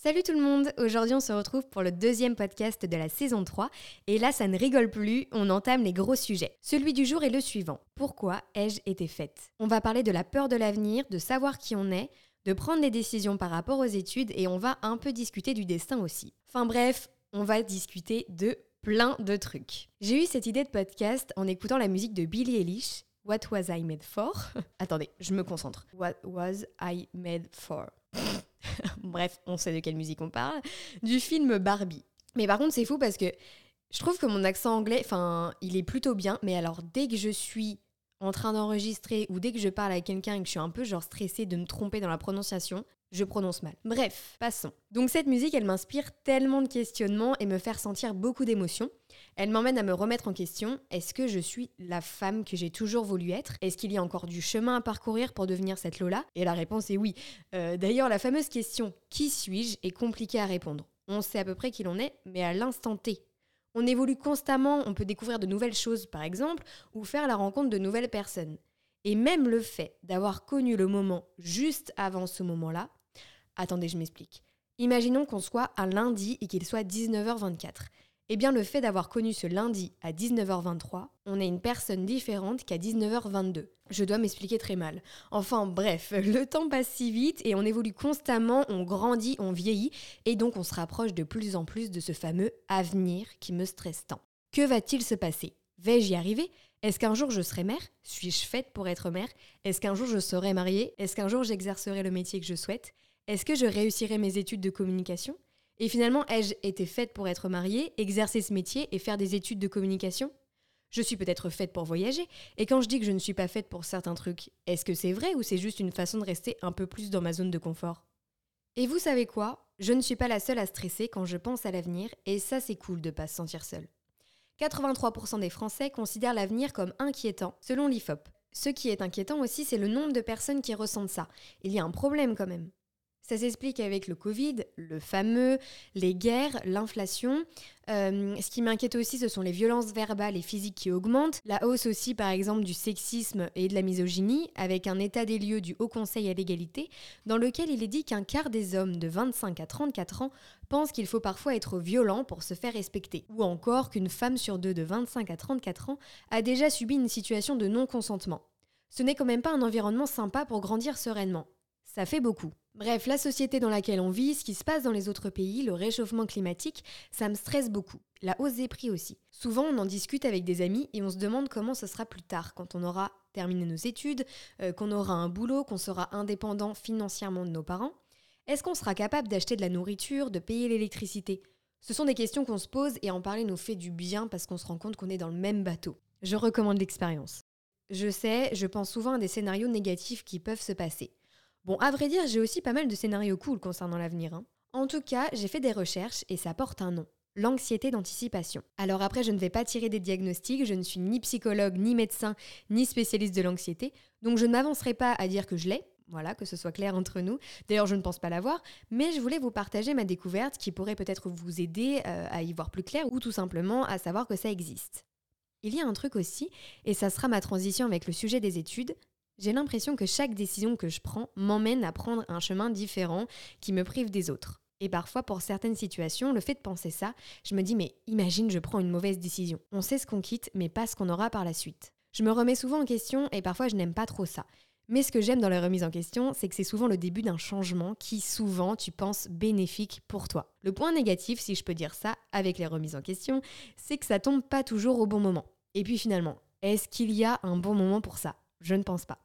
Salut tout le monde, aujourd'hui on se retrouve pour le deuxième podcast de la saison 3 et là ça ne rigole plus, on entame les gros sujets. Celui du jour est le suivant. Pourquoi ai-je été faite? On va parler de la peur de l'avenir, de savoir qui on est, de prendre des décisions par rapport aux études et on va un peu discuter du destin aussi. Enfin bref, on va discuter de plein de trucs. J'ai eu cette idée de podcast en écoutant la musique de Billie Eilish, What Was I Made For? Attendez, je me concentre. What Was I Made For? Bref, on sait de quelle musique on parle. Du film Barbie. Mais par contre, c'est fou parce que je trouve que mon accent anglais, enfin, il est plutôt bien. Mais alors, dès que je suis en train d'enregistrer ou dès que je parle à quelqu'un et que je suis un peu genre stressée de me tromper dans la prononciation, je prononce mal. Bref, passons. Donc cette musique, elle m'inspire tellement de questionnements et me fait sentir beaucoup d'émotions. Elle m'emmène à me remettre en question. Est-ce que je suis la femme que j'ai toujours voulu être? Est-ce qu'il y a encore du chemin à parcourir pour devenir cette Lola? Et la réponse est oui. Euh, d'ailleurs, la fameuse question qui suis-je est compliquée à répondre. On sait à peu près qui l'on est, mais à l'instant T. On évolue constamment, on peut découvrir de nouvelles choses par exemple, ou faire la rencontre de nouvelles personnes. Et même le fait d'avoir connu le moment juste avant ce moment-là, attendez, je m'explique. Imaginons qu'on soit un lundi et qu'il soit 19h24. Eh bien, le fait d'avoir connu ce lundi à 19h23, on est une personne différente qu'à 19h22. Je dois m'expliquer très mal. Enfin bref, le temps passe si vite et on évolue constamment, on grandit, on vieillit, et donc on se rapproche de plus en plus de ce fameux avenir qui me stresse tant. Que va-t-il se passer? Vais-je y arriver? Est-ce qu'un jour je serai mère? Suis-je faite pour être mère? Est-ce qu'un jour je serai mariée? Est-ce qu'un jour j'exercerai le métier que je souhaite? Est-ce que je réussirai mes études de communication? Et finalement, ai-je été faite pour être mariée, exercer ce métier et faire des études de communication? Je suis peut-être faite pour voyager, et quand je dis que je ne suis pas faite pour certains trucs, est-ce que c'est vrai ou c'est juste une façon de rester un peu plus dans ma zone de confort? Et vous savez quoi? Je ne suis pas la seule à stresser quand je pense à l'avenir, et ça c'est cool de pas se sentir seule. 83% des Français considèrent l'avenir comme inquiétant, selon l'IFOP. Ce qui est inquiétant aussi, c'est le nombre de personnes qui ressentent ça. Il y a un problème quand même. Ça s'explique avec le Covid, le fameux, les guerres, l'inflation. Euh, ce qui m'inquiète aussi, ce sont les violences verbales et physiques qui augmentent. La hausse aussi, par exemple, du sexisme et de la misogynie, avec un état des lieux du Haut Conseil à l'égalité, dans lequel il est dit qu'un quart des hommes de 25 à 34 ans pensent qu'il faut parfois être violent pour se faire respecter. Ou encore qu'une femme sur deux de 25 à 34 ans a déjà subi une situation de non-consentement. Ce n'est quand même pas un environnement sympa pour grandir sereinement. Ça fait beaucoup. Bref, la société dans laquelle on vit, ce qui se passe dans les autres pays, le réchauffement climatique, ça me stresse beaucoup. La hausse des prix aussi. Souvent, on en discute avec des amis et on se demande comment ce sera plus tard, quand on aura terminé nos études, euh, qu'on aura un boulot, qu'on sera indépendant financièrement de nos parents. Est-ce qu'on sera capable d'acheter de la nourriture, de payer l'électricité? Ce sont des questions qu'on se pose et en parler nous fait du bien parce qu'on se rend compte qu'on est dans le même bateau. Je recommande l'expérience. Je sais, je pense souvent à des scénarios négatifs qui peuvent se passer. Bon, à vrai dire, j'ai aussi pas mal de scénarios cool concernant l'avenir. Hein. En tout cas, j'ai fait des recherches et ça porte un nom. L'anxiété d'anticipation. Alors après, je ne vais pas tirer des diagnostics, je ne suis ni psychologue, ni médecin, ni spécialiste de l'anxiété, donc je ne m'avancerai pas à dire que je l'ai, voilà, que ce soit clair entre nous. D'ailleurs, je ne pense pas l'avoir, mais je voulais vous partager ma découverte qui pourrait peut-être vous aider euh, à y voir plus clair ou tout simplement à savoir que ça existe. Il y a un truc aussi, et ça sera ma transition avec le sujet des études, j'ai l'impression que chaque décision que je prends m'emmène à prendre un chemin différent qui me prive des autres. Et parfois, pour certaines situations, le fait de penser ça, je me dis mais imagine je prends une mauvaise décision. On sait ce qu'on quitte, mais pas ce qu'on aura par la suite. Je me remets souvent en question et parfois je n'aime pas trop ça. Mais ce que j'aime dans les remises en question, c'est que c'est souvent le début d'un changement qui, souvent, tu penses bénéfique pour toi. Le point négatif, si je peux dire ça, avec les remises en question, c'est que ça tombe pas toujours au bon moment. Et puis finalement, est-ce qu'il y a un bon moment pour ça? Je ne pense pas.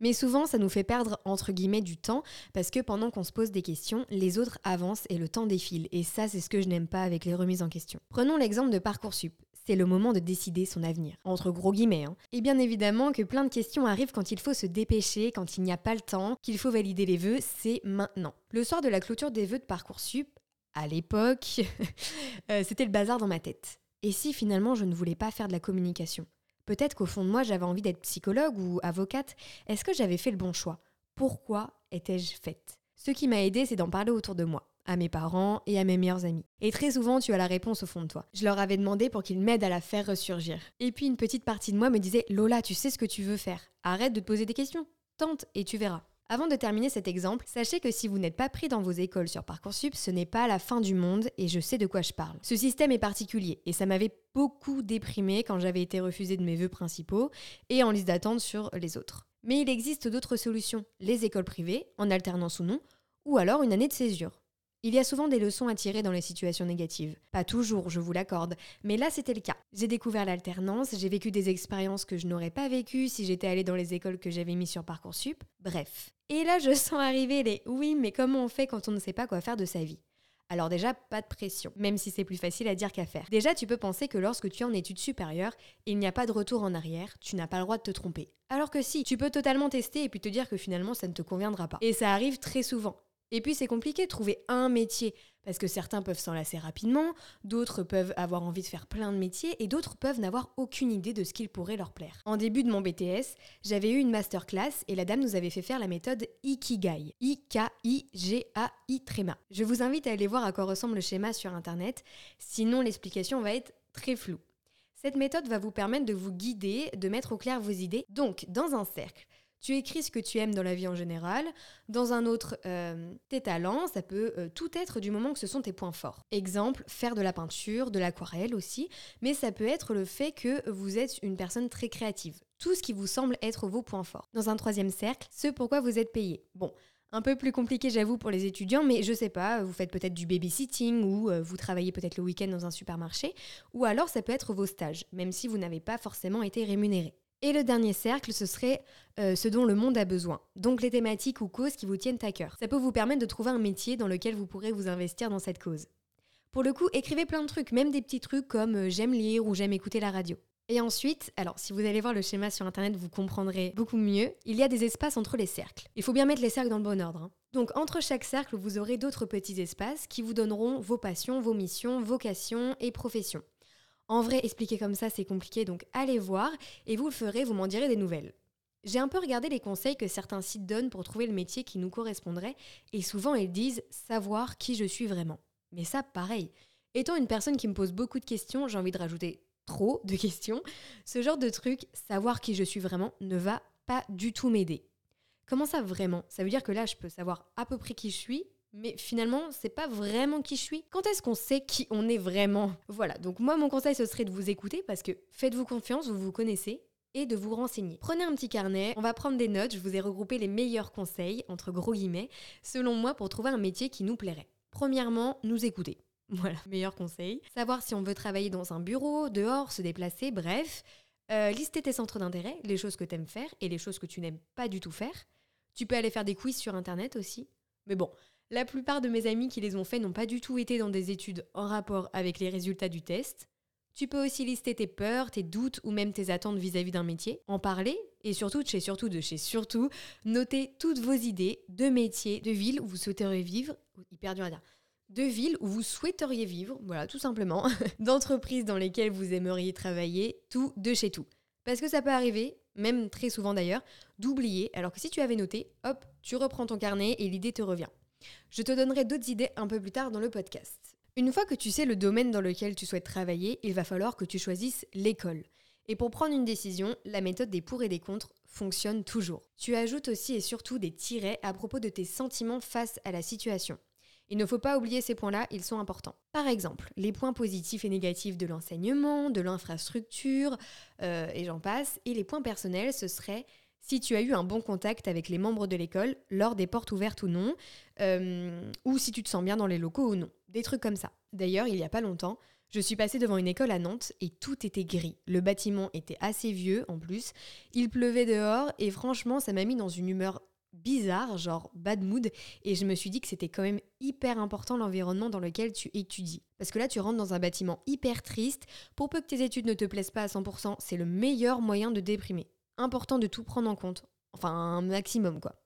Mais souvent, ça nous fait perdre entre guillemets du temps parce que pendant qu'on se pose des questions, les autres avancent et le temps défile. Et ça, c'est ce que je n'aime pas avec les remises en question. Prenons l'exemple de Parcoursup. C'est le moment de décider son avenir. Entre gros guillemets. Hein. Et bien évidemment que plein de questions arrivent quand il faut se dépêcher, quand il n'y a pas le temps, qu'il faut valider les vœux, c'est maintenant. Le soir de la clôture des vœux de Parcoursup, à l'époque, euh, c'était le bazar dans ma tête. Et si finalement je ne voulais pas faire de la communication? Peut-être qu'au fond de moi, j'avais envie d'être psychologue ou avocate. Est-ce que j'avais fait le bon choix? Pourquoi étais-je faite? Ce qui m'a aidé, c'est d'en parler autour de moi à mes parents et à mes meilleurs amis. Et très souvent, tu as la réponse au fond de toi. Je leur avais demandé pour qu'ils m'aident à la faire ressurgir. Et puis une petite partie de moi me disait Lola, tu sais ce que tu veux faire. Arrête de te poser des questions. Tente et tu verras. Avant de terminer cet exemple, sachez que si vous n'êtes pas pris dans vos écoles sur Parcoursup, ce n'est pas la fin du monde et je sais de quoi je parle. Ce système est particulier et ça m'avait beaucoup déprimé quand j'avais été refusée de mes vœux principaux et en liste d'attente sur les autres. Mais il existe d'autres solutions, les écoles privées, en alternance ou non, ou alors une année de césure. Il y a souvent des leçons à tirer dans les situations négatives. Pas toujours, je vous l'accorde, mais là c'était le cas. J'ai découvert l'alternance, j'ai vécu des expériences que je n'aurais pas vécues si j'étais allée dans les écoles que j'avais mis sur Parcoursup. Bref. Et là je sens arriver les oui, mais comment on fait quand on ne sait pas quoi faire de sa vie? Alors déjà, pas de pression, même si c'est plus facile à dire qu'à faire. Déjà, tu peux penser que lorsque tu es en études supérieures, il n'y a pas de retour en arrière, tu n'as pas le droit de te tromper. Alors que si, tu peux totalement tester et puis te dire que finalement ça ne te conviendra pas. Et ça arrive très souvent. Et puis c'est compliqué de trouver un métier, parce que certains peuvent s'enlacer rapidement, d'autres peuvent avoir envie de faire plein de métiers, et d'autres peuvent n'avoir aucune idée de ce qu'il pourrait leur plaire. En début de mon BTS, j'avais eu une masterclass et la dame nous avait fait faire la méthode Ikigai. I-K-I-G-A-I tréma. Je vous invite à aller voir à quoi ressemble le schéma sur internet, sinon l'explication va être très floue. Cette méthode va vous permettre de vous guider, de mettre au clair vos idées. Donc, dans un cercle, tu écris ce que tu aimes dans la vie en général. Dans un autre, euh, tes talents, ça peut euh, tout être du moment que ce sont tes points forts. Exemple, faire de la peinture, de l'aquarelle aussi, mais ça peut être le fait que vous êtes une personne très créative. Tout ce qui vous semble être vos points forts. Dans un troisième cercle, ce pourquoi vous êtes payé. Bon, un peu plus compliqué, j'avoue, pour les étudiants, mais je sais pas, vous faites peut-être du babysitting ou euh, vous travaillez peut-être le week-end dans un supermarché, ou alors ça peut être vos stages, même si vous n'avez pas forcément été rémunéré. Et le dernier cercle, ce serait euh, ce dont le monde a besoin. Donc les thématiques ou causes qui vous tiennent à cœur. Ça peut vous permettre de trouver un métier dans lequel vous pourrez vous investir dans cette cause. Pour le coup, écrivez plein de trucs, même des petits trucs comme euh, j'aime lire ou j'aime écouter la radio. Et ensuite, alors si vous allez voir le schéma sur internet, vous comprendrez beaucoup mieux, il y a des espaces entre les cercles. Il faut bien mettre les cercles dans le bon ordre. Hein. Donc entre chaque cercle, vous aurez d'autres petits espaces qui vous donneront vos passions, vos missions, vocations et professions. En vrai, expliquer comme ça, c'est compliqué, donc allez voir et vous le ferez, vous m'en direz des nouvelles. J'ai un peu regardé les conseils que certains sites donnent pour trouver le métier qui nous correspondrait, et souvent ils disent savoir qui je suis vraiment. Mais ça, pareil. Étant une personne qui me pose beaucoup de questions, j'ai envie de rajouter trop de questions, ce genre de truc, savoir qui je suis vraiment, ne va pas du tout m'aider. Comment ça vraiment? Ça veut dire que là, je peux savoir à peu près qui je suis, mais finalement, c'est pas vraiment qui je suis. Quand est-ce qu'on sait qui on est vraiment? Voilà, donc moi, mon conseil, ce serait de vous écouter parce que faites-vous confiance, vous vous connaissez et de vous renseigner. Prenez un petit carnet, on va prendre des notes, je vous ai regroupé les meilleurs conseils, entre gros guillemets, selon moi, pour trouver un métier qui nous plairait. Premièrement, nous écouter. Voilà, meilleur conseil. Savoir si on veut travailler dans un bureau, dehors, se déplacer, bref. Euh, lister tes centres d'intérêt, les choses que tu aimes faire et les choses que tu n'aimes pas du tout faire. Tu peux aller faire des quiz sur Internet aussi. Mais bon, la plupart de mes amis qui les ont fait n'ont pas du tout été dans des études en rapport avec les résultats du test. Tu peux aussi lister tes peurs, tes doutes ou même tes attentes vis-à-vis d'un métier, en parler et surtout, de chez surtout, de chez surtout, noter toutes vos idées de métiers, de villes où vous souhaiteriez vivre, hyper dur à dire, de villes où vous souhaiteriez vivre, voilà, tout simplement, d'entreprises dans lesquelles vous aimeriez travailler, tout de chez tout. Parce que ça peut arriver, même très souvent d'ailleurs, d'oublier, alors que si tu avais noté, hop, tu reprends ton carnet et l'idée te revient. Je te donnerai d'autres idées un peu plus tard dans le podcast. Une fois que tu sais le domaine dans lequel tu souhaites travailler, il va falloir que tu choisisses l'école. Et pour prendre une décision, la méthode des pour et des contre fonctionne toujours. Tu ajoutes aussi et surtout des tirets à propos de tes sentiments face à la situation. Il ne faut pas oublier ces points-là, ils sont importants. Par exemple, les points positifs et négatifs de l'enseignement, de l'infrastructure, euh, et j'en passe, et les points personnels, ce serait si tu as eu un bon contact avec les membres de l'école lors des portes ouvertes ou non, euh, ou si tu te sens bien dans les locaux ou non. Des trucs comme ça. D'ailleurs, il n'y a pas longtemps, je suis passée devant une école à Nantes et tout était gris. Le bâtiment était assez vieux en plus, il pleuvait dehors et franchement, ça m'a mis dans une humeur bizarre, genre bad mood, et je me suis dit que c'était quand même hyper important l'environnement dans lequel tu étudies. Parce que là, tu rentres dans un bâtiment hyper triste, pour peu que tes études ne te plaisent pas à 100%, c'est le meilleur moyen de déprimer important de tout prendre en compte. Enfin, un maximum, quoi.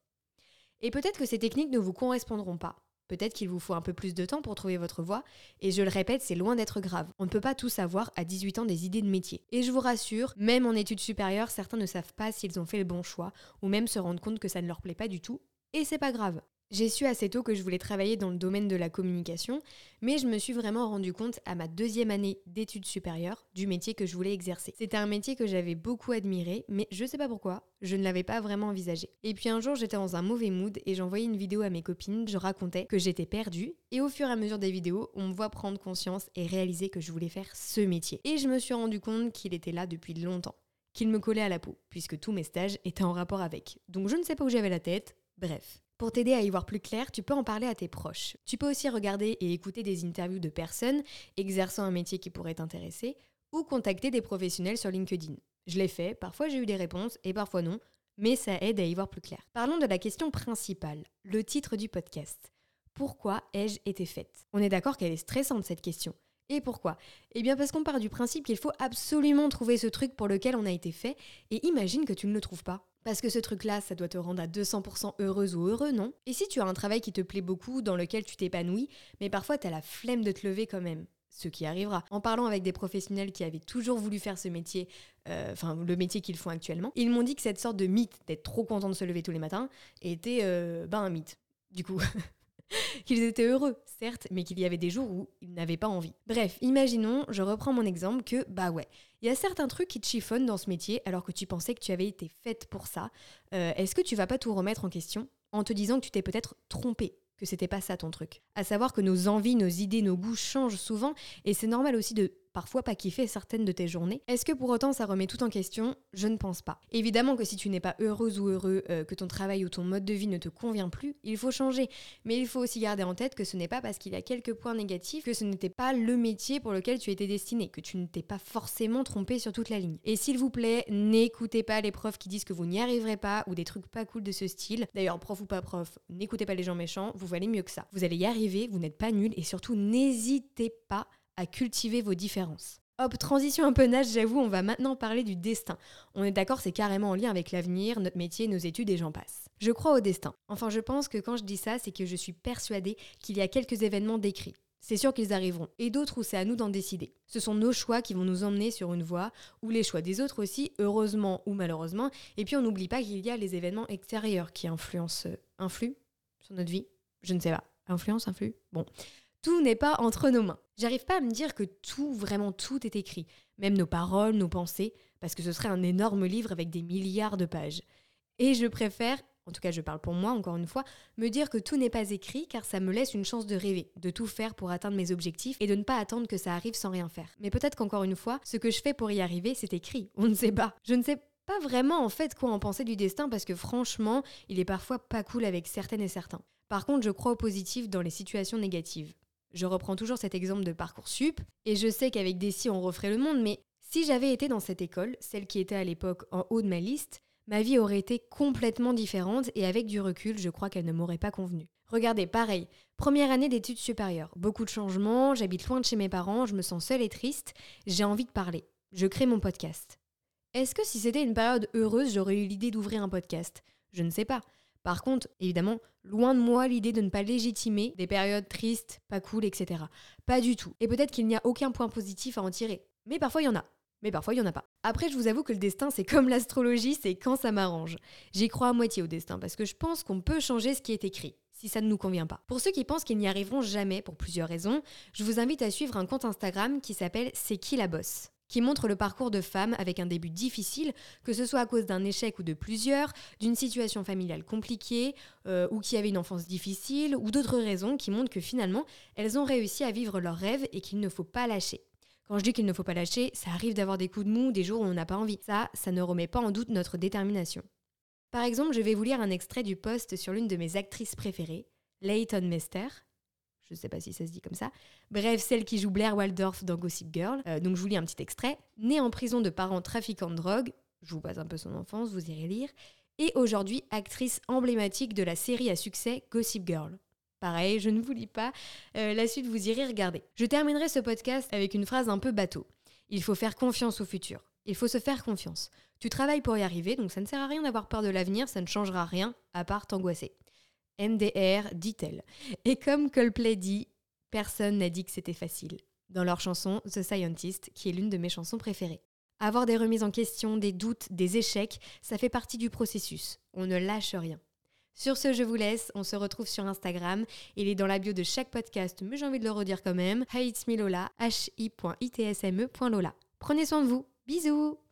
Et peut-être que ces techniques ne vous correspondront pas. Peut-être qu'il vous faut un peu plus de temps pour trouver votre voie, et je le répète, c'est loin d'être grave. On ne peut pas tout savoir à 18 ans des idées de métier. Et je vous rassure, même en études supérieures, certains ne savent pas s'ils ont fait le bon choix, ou même se rendent compte que ça ne leur plaît pas du tout, et c'est pas grave. J'ai su assez tôt que je voulais travailler dans le domaine de la communication, mais je me suis vraiment rendu compte à ma deuxième année d'études supérieures du métier que je voulais exercer. C'était un métier que j'avais beaucoup admiré, mais je sais pas pourquoi, je ne l'avais pas vraiment envisagé. Et puis un jour, j'étais dans un mauvais mood et j'envoyais une vidéo à mes copines, je racontais que j'étais perdue, et au fur et à mesure des vidéos, on me voit prendre conscience et réaliser que je voulais faire ce métier. Et je me suis rendu compte qu'il était là depuis longtemps qu'il me collait à la peau, puisque tous mes stages étaient en rapport avec. Donc je ne sais pas où j'avais la tête, bref. Pour t'aider à y voir plus clair, tu peux en parler à tes proches. Tu peux aussi regarder et écouter des interviews de personnes exerçant un métier qui pourrait t'intéresser ou contacter des professionnels sur LinkedIn. Je l'ai fait, parfois j'ai eu des réponses et parfois non, mais ça aide à y voir plus clair. Parlons de la question principale, le titre du podcast. Pourquoi ai-je été faite? On est d'accord qu'elle est stressante cette question. Et pourquoi? Eh bien parce qu'on part du principe qu'il faut absolument trouver ce truc pour lequel on a été fait, et imagine que tu ne le trouves pas. Parce que ce truc-là, ça doit te rendre à 200% heureuse ou heureux, non? Et si tu as un travail qui te plaît beaucoup, dans lequel tu t'épanouis, mais parfois tu as la flemme de te lever quand même ce qui arrivera. En parlant avec des professionnels qui avaient toujours voulu faire ce métier, euh, enfin le métier qu'ils font actuellement, ils m'ont dit que cette sorte de mythe d'être trop content de se lever tous les matins était euh, ben un mythe. Du coup, qu'ils étaient heureux, certes, mais qu'il y avait des jours où ils n'avaient pas envie. Bref, imaginons, je reprends mon exemple, que bah ouais, il y a certains trucs qui te chiffonnent dans ce métier alors que tu pensais que tu avais été faite pour ça. Euh, est-ce que tu vas pas tout remettre en question en te disant que tu t'es peut-être trompé que c'était pas ça ton truc? À savoir que nos envies, nos idées, nos goûts changent souvent et c'est normal aussi de parfois pas kiffer certaines de tes journées. Est-ce que pour autant ça remet tout en question? Je ne pense pas. Évidemment que si tu n'es pas heureuse ou heureux, euh, que ton travail ou ton mode de vie ne te convient plus, il faut changer. Mais il faut aussi garder en tête que ce n'est pas parce qu'il y a quelques points négatifs que ce n'était pas le métier pour lequel tu étais destiné, que tu ne t'es pas forcément trompé sur toute la ligne. Et s'il vous plaît, n'écoutez pas les profs qui disent que vous n'y arriverez pas ou des trucs pas cool de ce style. D'ailleurs, prof ou pas prof, n'écoutez pas les gens méchants, vous valez mieux que ça. Vous allez y arriver, vous n'êtes pas nul et surtout n'hésitez pas à cultiver vos différences. Hop, transition un peu nage, j'avoue, on va maintenant parler du destin. On est d'accord, c'est carrément en lien avec l'avenir, notre métier, nos études et j'en passe. Je crois au destin. Enfin, je pense que quand je dis ça, c'est que je suis persuadée qu'il y a quelques événements décrits. C'est sûr qu'ils arriveront, et d'autres où c'est à nous d'en décider. Ce sont nos choix qui vont nous emmener sur une voie, ou les choix des autres aussi, heureusement ou malheureusement. Et puis on n'oublie pas qu'il y a les événements extérieurs qui influencent, euh, influent sur notre vie. Je ne sais pas. Influence, influe? Bon. Tout n'est pas entre nos mains. J'arrive pas à me dire que tout, vraiment tout est écrit, même nos paroles, nos pensées, parce que ce serait un énorme livre avec des milliards de pages. Et je préfère, en tout cas je parle pour moi encore une fois, me dire que tout n'est pas écrit car ça me laisse une chance de rêver, de tout faire pour atteindre mes objectifs et de ne pas attendre que ça arrive sans rien faire. Mais peut-être qu'encore une fois, ce que je fais pour y arriver, c'est écrit. On ne sait pas. Je ne sais pas vraiment en fait quoi en penser du destin parce que franchement, il est parfois pas cool avec certaines et certains. Par contre, je crois au positif dans les situations négatives. Je reprends toujours cet exemple de Parcoursup, et je sais qu'avec Desi on referait le monde, mais si j'avais été dans cette école, celle qui était à l'époque en haut de ma liste, ma vie aurait été complètement différente et avec du recul, je crois qu'elle ne m'aurait pas convenu. Regardez, pareil, première année d'études supérieures, beaucoup de changements, j'habite loin de chez mes parents, je me sens seule et triste, j'ai envie de parler. Je crée mon podcast. Est-ce que si c'était une période heureuse, j'aurais eu l'idée d'ouvrir un podcast? Je ne sais pas. Par contre, évidemment, loin de moi l'idée de ne pas légitimer des périodes tristes, pas cool, etc. Pas du tout. Et peut-être qu'il n'y a aucun point positif à en tirer. Mais parfois il y en a. Mais parfois il n'y en a pas. Après, je vous avoue que le destin, c'est comme l'astrologie, c'est quand ça m'arrange. J'y crois à moitié au destin parce que je pense qu'on peut changer ce qui est écrit si ça ne nous convient pas. Pour ceux qui pensent qu'ils n'y arriveront jamais pour plusieurs raisons, je vous invite à suivre un compte Instagram qui s'appelle C'est qui la bosse? Qui montre le parcours de femmes avec un début difficile, que ce soit à cause d'un échec ou de plusieurs, d'une situation familiale compliquée, euh, ou qui avaient une enfance difficile, ou d'autres raisons qui montrent que finalement, elles ont réussi à vivre leurs rêves et qu'il ne faut pas lâcher. Quand je dis qu'il ne faut pas lâcher, ça arrive d'avoir des coups de mou, des jours où on n'a pas envie. Ça, ça ne remet pas en doute notre détermination. Par exemple, je vais vous lire un extrait du post sur l'une de mes actrices préférées, Leighton Mester, je ne sais pas si ça se dit comme ça. Bref, celle qui joue Blair Waldorf dans Gossip Girl. Euh, donc je vous lis un petit extrait. Née en prison de parents trafiquants de drogue, je vous passe un peu son enfance, vous irez lire. Et aujourd'hui, actrice emblématique de la série à succès Gossip Girl. Pareil, je ne vous lis pas. Euh, la suite, vous irez regarder. Je terminerai ce podcast avec une phrase un peu bateau. Il faut faire confiance au futur. Il faut se faire confiance. Tu travailles pour y arriver, donc ça ne sert à rien d'avoir peur de l'avenir, ça ne changera rien, à part t'angoisser. MDR, dit-elle. Et comme Coldplay dit, personne n'a dit que c'était facile. Dans leur chanson The Scientist, qui est l'une de mes chansons préférées. Avoir des remises en question, des doutes, des échecs, ça fait partie du processus. On ne lâche rien. Sur ce, je vous laisse. On se retrouve sur Instagram. Il est dans la bio de chaque podcast, mais j'ai envie de le redire quand même. Hi.itsme.lola. Prenez soin de vous. Bisous